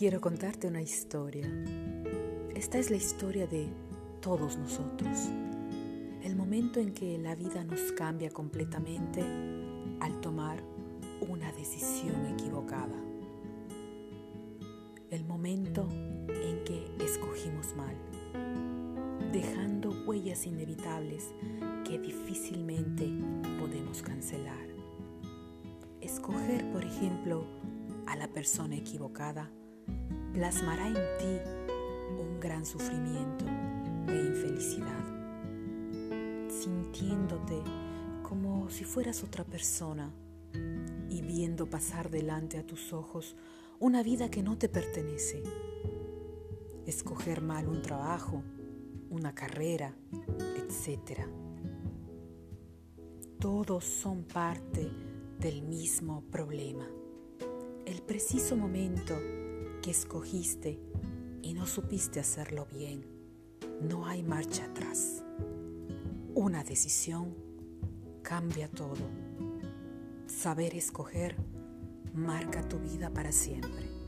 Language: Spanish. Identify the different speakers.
Speaker 1: Quiero contarte una historia. Esta es la historia de todos nosotros. El momento en que la vida nos cambia completamente al tomar una decisión equivocada. El momento en que escogimos mal, dejando huellas inevitables que difícilmente podemos cancelar. Escoger, por ejemplo, a la persona equivocada plasmará en ti un gran sufrimiento e infelicidad, sintiéndote como si fueras otra persona y viendo pasar delante a tus ojos una vida que no te pertenece. Escoger mal un trabajo, una carrera, etc. Todos son parte del mismo problema. El preciso momento que escogiste y no supiste hacerlo bien, no hay marcha atrás. Una decisión cambia todo. Saber escoger marca tu vida para siempre.